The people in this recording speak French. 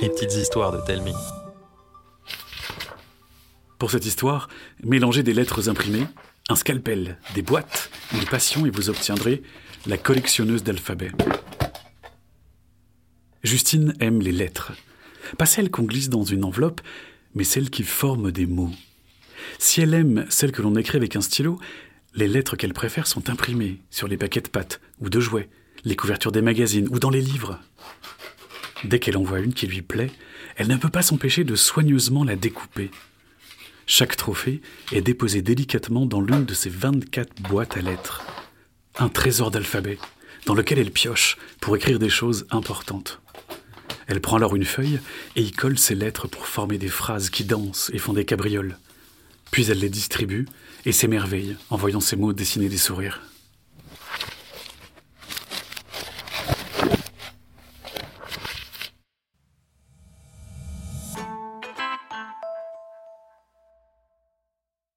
Les petites histoires de Telmi. Pour cette histoire, mélangez des lettres imprimées, un scalpel, des boîtes, une passion et vous obtiendrez la collectionneuse d'alphabet. Justine aime les lettres. Pas celles qu'on glisse dans une enveloppe, mais celles qui forment des mots. Si elle aime celles que l'on écrit avec un stylo, les lettres qu'elle préfère sont imprimées sur les paquets de pâtes ou de jouets, les couvertures des magazines ou dans les livres. Dès qu'elle en voit une qui lui plaît, elle ne peut pas s'empêcher de soigneusement la découper. Chaque trophée est déposé délicatement dans l'une de ces 24 boîtes à lettres. Un trésor d'alphabet, dans lequel elle pioche pour écrire des choses importantes. Elle prend alors une feuille et y colle ses lettres pour former des phrases qui dansent et font des cabrioles. Puis elle les distribue et s'émerveille en voyant ces mots dessiner des sourires.